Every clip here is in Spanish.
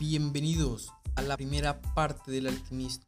Bienvenidos a la primera parte del alquimista.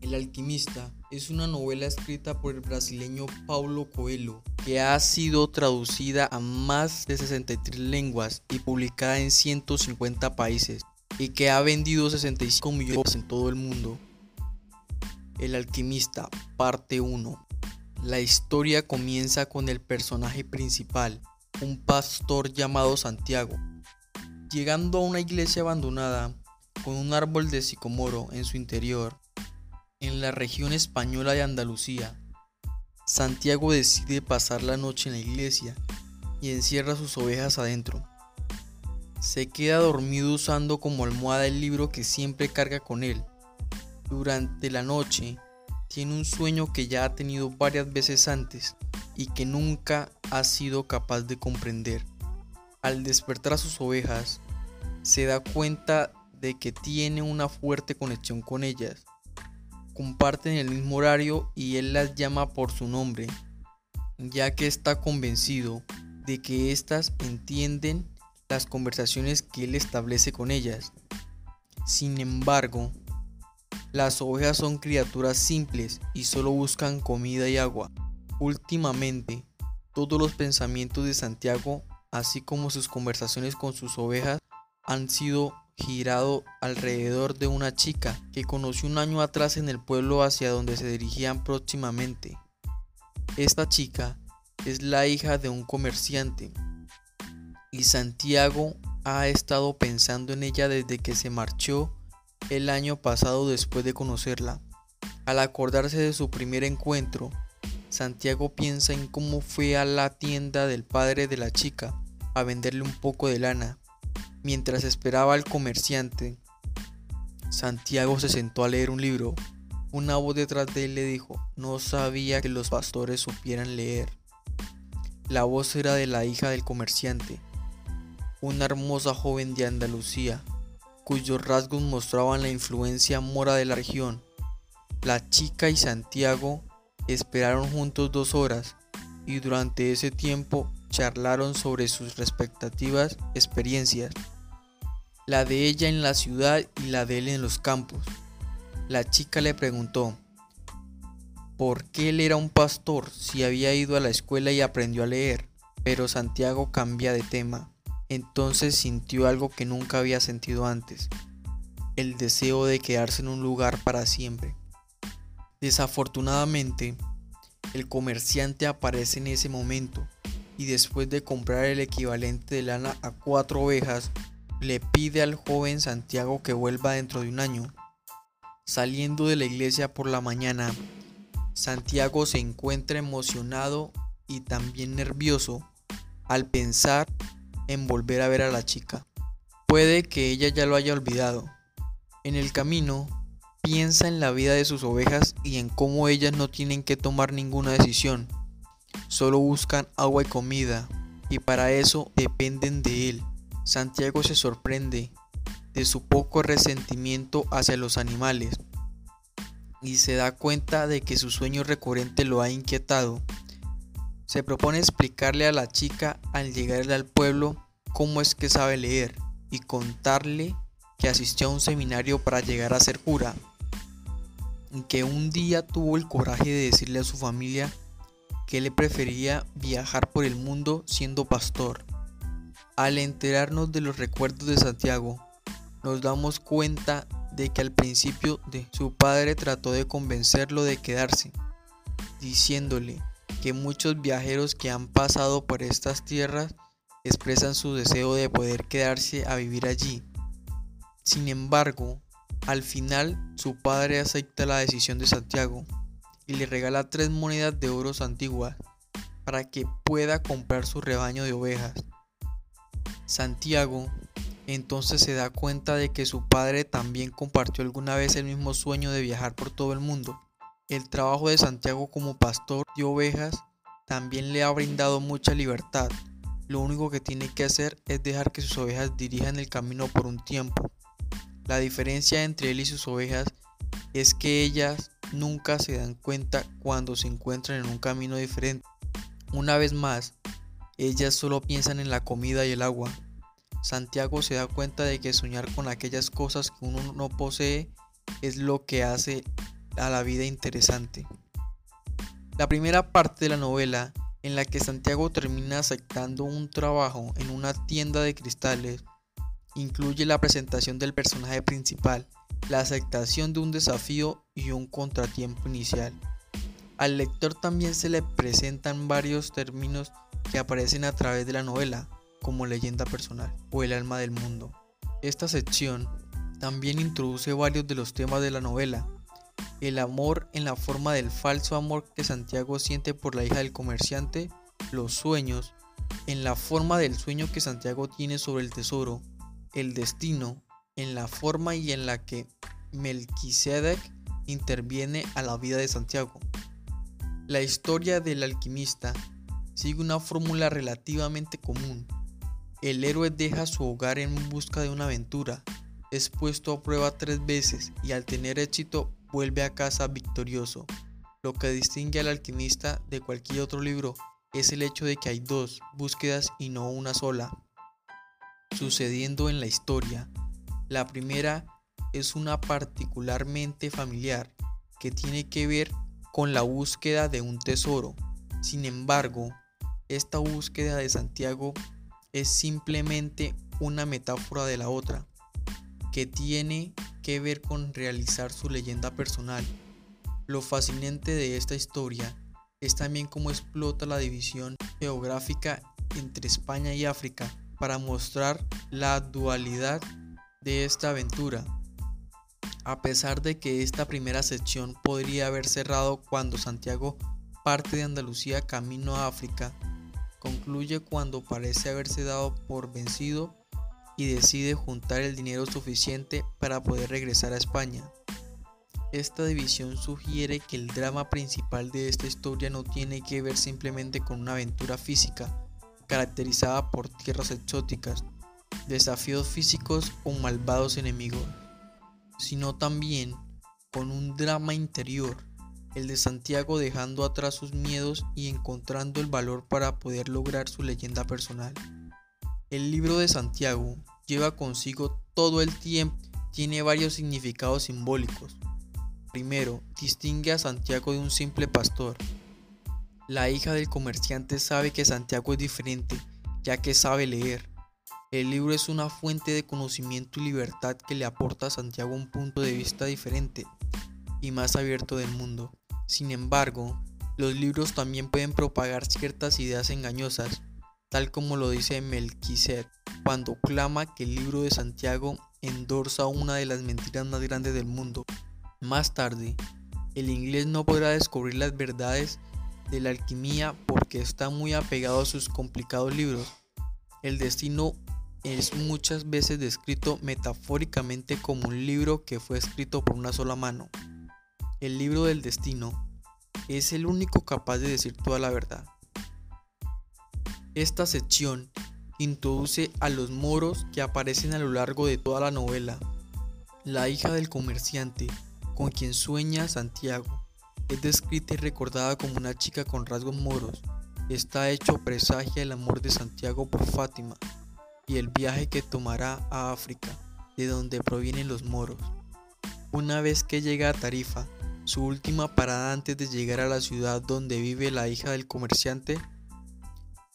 El alquimista es una novela escrita por el brasileño Paulo Coelho que ha sido traducida a más de 63 lenguas y publicada en 150 países y que ha vendido 65 millones en todo el mundo. El alquimista, parte 1. La historia comienza con el personaje principal, un pastor llamado Santiago. Llegando a una iglesia abandonada, con un árbol de sicomoro en su interior, en la región española de Andalucía, Santiago decide pasar la noche en la iglesia y encierra sus ovejas adentro. Se queda dormido usando como almohada el libro que siempre carga con él. Durante la noche, tiene un sueño que ya ha tenido varias veces antes y que nunca ha sido capaz de comprender. Al despertar a sus ovejas, se da cuenta de que tiene una fuerte conexión con ellas. Comparten el mismo horario y él las llama por su nombre, ya que está convencido de que éstas entienden las conversaciones que él establece con ellas. Sin embargo, las ovejas son criaturas simples y solo buscan comida y agua. Últimamente, todos los pensamientos de Santiago, así como sus conversaciones con sus ovejas, han sido girado alrededor de una chica que conoció un año atrás en el pueblo hacia donde se dirigían próximamente. Esta chica es la hija de un comerciante y Santiago ha estado pensando en ella desde que se marchó el año pasado después de conocerla. Al acordarse de su primer encuentro, Santiago piensa en cómo fue a la tienda del padre de la chica a venderle un poco de lana. Mientras esperaba al comerciante, Santiago se sentó a leer un libro. Una voz detrás de él le dijo, no sabía que los pastores supieran leer. La voz era de la hija del comerciante, una hermosa joven de Andalucía, cuyos rasgos mostraban la influencia mora de la región. La chica y Santiago Esperaron juntos dos horas y durante ese tiempo charlaron sobre sus respectivas experiencias, la de ella en la ciudad y la de él en los campos. La chica le preguntó, ¿por qué él era un pastor si había ido a la escuela y aprendió a leer? Pero Santiago cambia de tema. Entonces sintió algo que nunca había sentido antes, el deseo de quedarse en un lugar para siempre. Desafortunadamente, el comerciante aparece en ese momento y después de comprar el equivalente de lana a cuatro ovejas, le pide al joven Santiago que vuelva dentro de un año. Saliendo de la iglesia por la mañana, Santiago se encuentra emocionado y también nervioso al pensar en volver a ver a la chica. Puede que ella ya lo haya olvidado. En el camino, Piensa en la vida de sus ovejas y en cómo ellas no tienen que tomar ninguna decisión. Solo buscan agua y comida y para eso dependen de él. Santiago se sorprende de su poco resentimiento hacia los animales y se da cuenta de que su sueño recurrente lo ha inquietado. Se propone explicarle a la chica al llegar al pueblo cómo es que sabe leer y contarle que asistió a un seminario para llegar a ser cura que un día tuvo el coraje de decirle a su familia que le prefería viajar por el mundo siendo pastor. Al enterarnos de los recuerdos de Santiago, nos damos cuenta de que al principio de su padre trató de convencerlo de quedarse, diciéndole que muchos viajeros que han pasado por estas tierras expresan su deseo de poder quedarse a vivir allí. Sin embargo, al final, su padre acepta la decisión de Santiago y le regala tres monedas de oro antiguas para que pueda comprar su rebaño de ovejas. Santiago entonces se da cuenta de que su padre también compartió alguna vez el mismo sueño de viajar por todo el mundo. El trabajo de Santiago como pastor de ovejas también le ha brindado mucha libertad. Lo único que tiene que hacer es dejar que sus ovejas dirijan el camino por un tiempo la diferencia entre él y sus ovejas es que ellas nunca se dan cuenta cuando se encuentran en un camino diferente. Una vez más, ellas solo piensan en la comida y el agua. Santiago se da cuenta de que soñar con aquellas cosas que uno no posee es lo que hace a la vida interesante. La primera parte de la novela, en la que Santiago termina aceptando un trabajo en una tienda de cristales, incluye la presentación del personaje principal, la aceptación de un desafío y un contratiempo inicial. Al lector también se le presentan varios términos que aparecen a través de la novela, como leyenda personal o el alma del mundo. Esta sección también introduce varios de los temas de la novela. El amor en la forma del falso amor que Santiago siente por la hija del comerciante, los sueños, en la forma del sueño que Santiago tiene sobre el tesoro, el destino, en la forma y en la que Melquisedec interviene a la vida de Santiago. La historia del alquimista sigue una fórmula relativamente común. El héroe deja su hogar en busca de una aventura, es puesto a prueba tres veces y al tener éxito vuelve a casa victorioso. Lo que distingue al alquimista de cualquier otro libro es el hecho de que hay dos búsquedas y no una sola. Sucediendo en la historia, la primera es una particularmente familiar que tiene que ver con la búsqueda de un tesoro. Sin embargo, esta búsqueda de Santiago es simplemente una metáfora de la otra, que tiene que ver con realizar su leyenda personal. Lo fascinante de esta historia es también cómo explota la división geográfica entre España y África para mostrar la dualidad de esta aventura. A pesar de que esta primera sección podría haber cerrado cuando Santiago parte de Andalucía camino a África, concluye cuando parece haberse dado por vencido y decide juntar el dinero suficiente para poder regresar a España. Esta división sugiere que el drama principal de esta historia no tiene que ver simplemente con una aventura física, caracterizada por tierras exóticas, desafíos físicos o malvados enemigos sino también con un drama interior, el de Santiago dejando atrás sus miedos y encontrando el valor para poder lograr su leyenda personal. El libro de Santiago lleva consigo todo el tiempo, tiene varios significados simbólicos. Primero, distingue a Santiago de un simple pastor. La hija del comerciante sabe que Santiago es diferente, ya que sabe leer. El libro es una fuente de conocimiento y libertad que le aporta a Santiago un punto de vista diferente y más abierto del mundo. Sin embargo, los libros también pueden propagar ciertas ideas engañosas, tal como lo dice Melquisedec cuando clama que el libro de Santiago endorsa una de las mentiras más grandes del mundo. Más tarde, el inglés no podrá descubrir las verdades de la alquimia porque está muy apegado a sus complicados libros. El destino es muchas veces descrito metafóricamente como un libro que fue escrito por una sola mano. El libro del destino es el único capaz de decir toda la verdad. Esta sección introduce a los moros que aparecen a lo largo de toda la novela. La hija del comerciante, con quien sueña Santiago, es descrita y recordada como una chica con rasgos moros. Está hecho presagia el amor de Santiago por Fátima, y el viaje que tomará a África, de donde provienen los moros. Una vez que llega a Tarifa, su última parada antes de llegar a la ciudad donde vive la hija del comerciante,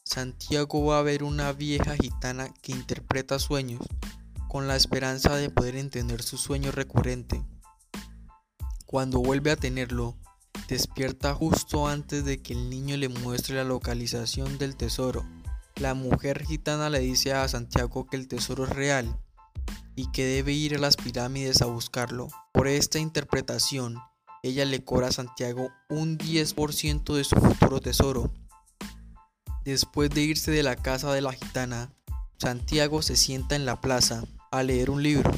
Santiago va a ver una vieja gitana que interpreta sueños, con la esperanza de poder entender su sueño recurrente. Cuando vuelve a tenerlo, despierta justo antes de que el niño le muestre la localización del tesoro. La mujer gitana le dice a Santiago que el tesoro es real y que debe ir a las pirámides a buscarlo. Por esta interpretación, ella le cobra a Santiago un 10% de su futuro tesoro. Después de irse de la casa de la gitana, Santiago se sienta en la plaza a leer un libro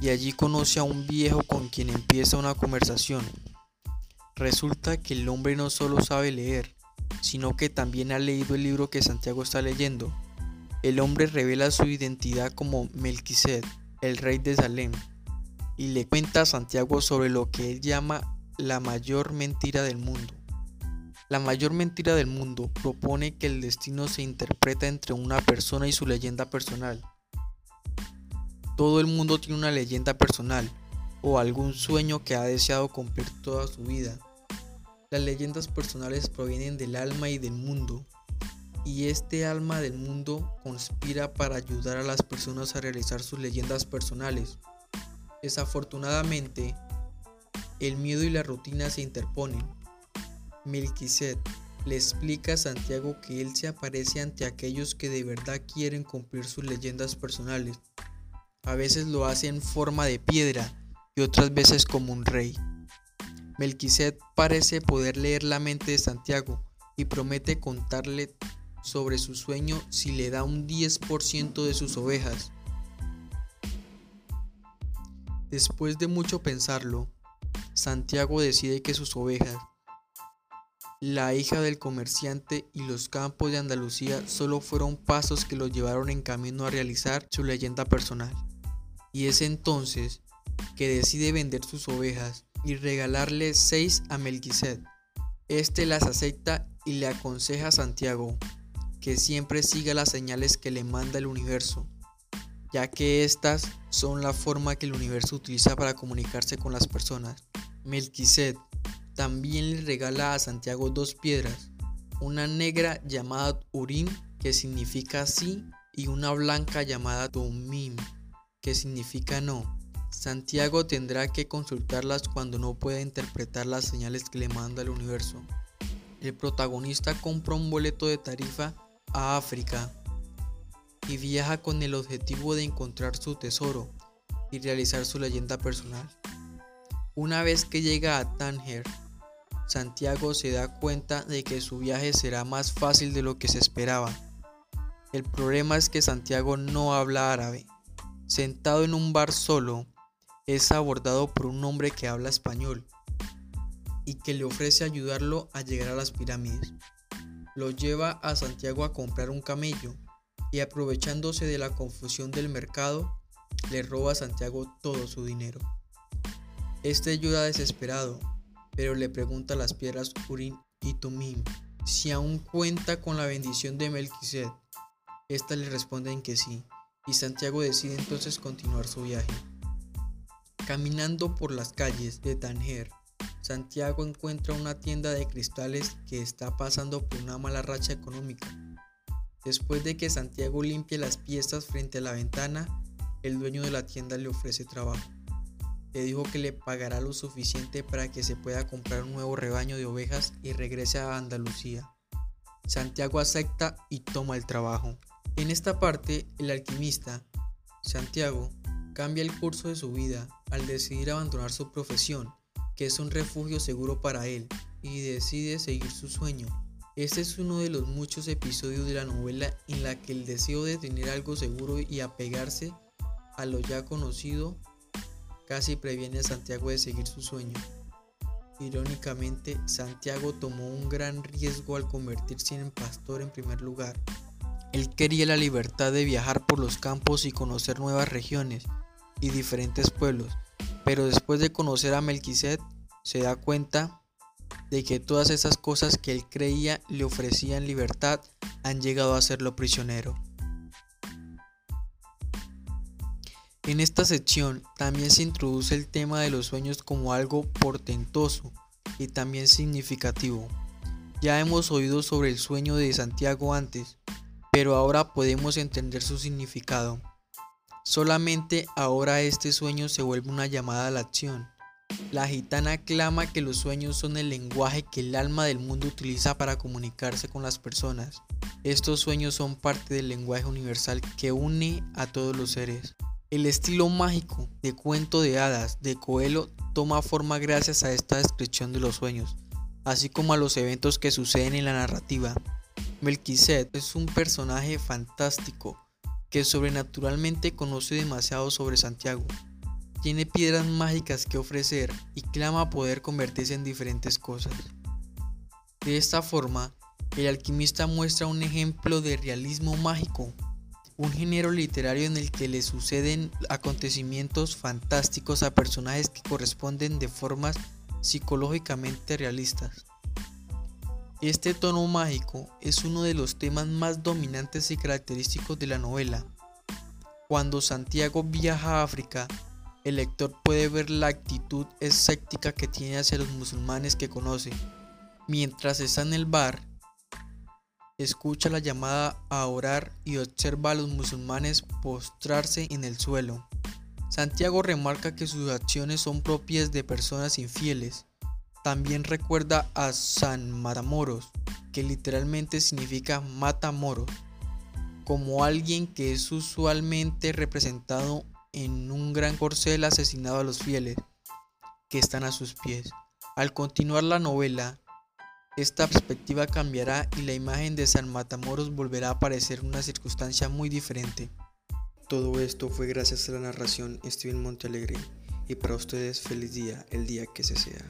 y allí conoce a un viejo con quien empieza una conversación. Resulta que el hombre no solo sabe leer, sino que también ha leído el libro que Santiago está leyendo. El hombre revela su identidad como Melquised, el rey de Salem, y le cuenta a Santiago sobre lo que él llama la mayor mentira del mundo. La mayor mentira del mundo propone que el destino se interpreta entre una persona y su leyenda personal. Todo el mundo tiene una leyenda personal o algún sueño que ha deseado cumplir toda su vida. Las leyendas personales provienen del alma y del mundo, y este alma del mundo conspira para ayudar a las personas a realizar sus leyendas personales. Desafortunadamente, el miedo y la rutina se interponen. Melquiset le explica a Santiago que él se aparece ante aquellos que de verdad quieren cumplir sus leyendas personales. A veces lo hace en forma de piedra y otras veces como un rey. Melquiset parece poder leer la mente de Santiago y promete contarle sobre su sueño si le da un 10% de sus ovejas. Después de mucho pensarlo, Santiago decide que sus ovejas, la hija del comerciante y los campos de Andalucía solo fueron pasos que lo llevaron en camino a realizar su leyenda personal. Y es entonces que decide vender sus ovejas y regalarle seis a Melquiset. Este las acepta y le aconseja a Santiago que siempre siga las señales que le manda el universo, ya que estas son la forma que el universo utiliza para comunicarse con las personas. Melquiset también le regala a Santiago dos piedras, una negra llamada Urim, que significa sí, y una blanca llamada Tumim, que significa no. Santiago tendrá que consultarlas cuando no pueda interpretar las señales que le manda el universo. El protagonista compra un boleto de tarifa a África y viaja con el objetivo de encontrar su tesoro y realizar su leyenda personal. Una vez que llega a Tánger, Santiago se da cuenta de que su viaje será más fácil de lo que se esperaba. El problema es que Santiago no habla árabe. Sentado en un bar solo, es abordado por un hombre que habla español y que le ofrece ayudarlo a llegar a las pirámides. Lo lleva a Santiago a comprar un camello y aprovechándose de la confusión del mercado, le roba a Santiago todo su dinero. Este llora desesperado, pero le pregunta a las piedras Urim y Tumim si aún cuenta con la bendición de Melquiset. Estas le responden que sí, y Santiago decide entonces continuar su viaje. Caminando por las calles de Tanger, Santiago encuentra una tienda de cristales que está pasando por una mala racha económica. Después de que Santiago limpie las piezas frente a la ventana, el dueño de la tienda le ofrece trabajo. Le dijo que le pagará lo suficiente para que se pueda comprar un nuevo rebaño de ovejas y regrese a Andalucía. Santiago acepta y toma el trabajo. En esta parte, el alquimista, Santiago, cambia el curso de su vida al decidir abandonar su profesión, que es un refugio seguro para él, y decide seguir su sueño. Este es uno de los muchos episodios de la novela en la que el deseo de tener algo seguro y apegarse a lo ya conocido casi previene a Santiago de seguir su sueño. Irónicamente, Santiago tomó un gran riesgo al convertirse en pastor en primer lugar. Él quería la libertad de viajar por los campos y conocer nuevas regiones, y diferentes pueblos, pero después de conocer a Melquiset se da cuenta de que todas esas cosas que él creía le ofrecían libertad han llegado a hacerlo prisionero. En esta sección también se introduce el tema de los sueños como algo portentoso y también significativo. Ya hemos oído sobre el sueño de Santiago antes, pero ahora podemos entender su significado. Solamente ahora este sueño se vuelve una llamada a la acción. La gitana clama que los sueños son el lenguaje que el alma del mundo utiliza para comunicarse con las personas. Estos sueños son parte del lenguaje universal que une a todos los seres. El estilo mágico de cuento de hadas de Coelho toma forma gracias a esta descripción de los sueños, así como a los eventos que suceden en la narrativa. Melquiset es un personaje fantástico que sobrenaturalmente conoce demasiado sobre Santiago. Tiene piedras mágicas que ofrecer y clama poder convertirse en diferentes cosas. De esta forma, el alquimista muestra un ejemplo de realismo mágico, un género literario en el que le suceden acontecimientos fantásticos a personajes que corresponden de formas psicológicamente realistas. Este tono mágico es uno de los temas más dominantes y característicos de la novela. Cuando Santiago viaja a África, el lector puede ver la actitud escéptica que tiene hacia los musulmanes que conoce. Mientras está en el bar, escucha la llamada a orar y observa a los musulmanes postrarse en el suelo. Santiago remarca que sus acciones son propias de personas infieles. También recuerda a San Matamoros, que literalmente significa mata moros, como alguien que es usualmente representado en un gran corcel asesinado a los fieles que están a sus pies. Al continuar la novela, esta perspectiva cambiará y la imagen de San Matamoros volverá a aparecer en una circunstancia muy diferente. Todo esto fue gracias a la narración Steven Montealegre y para ustedes feliz día el día que se sea.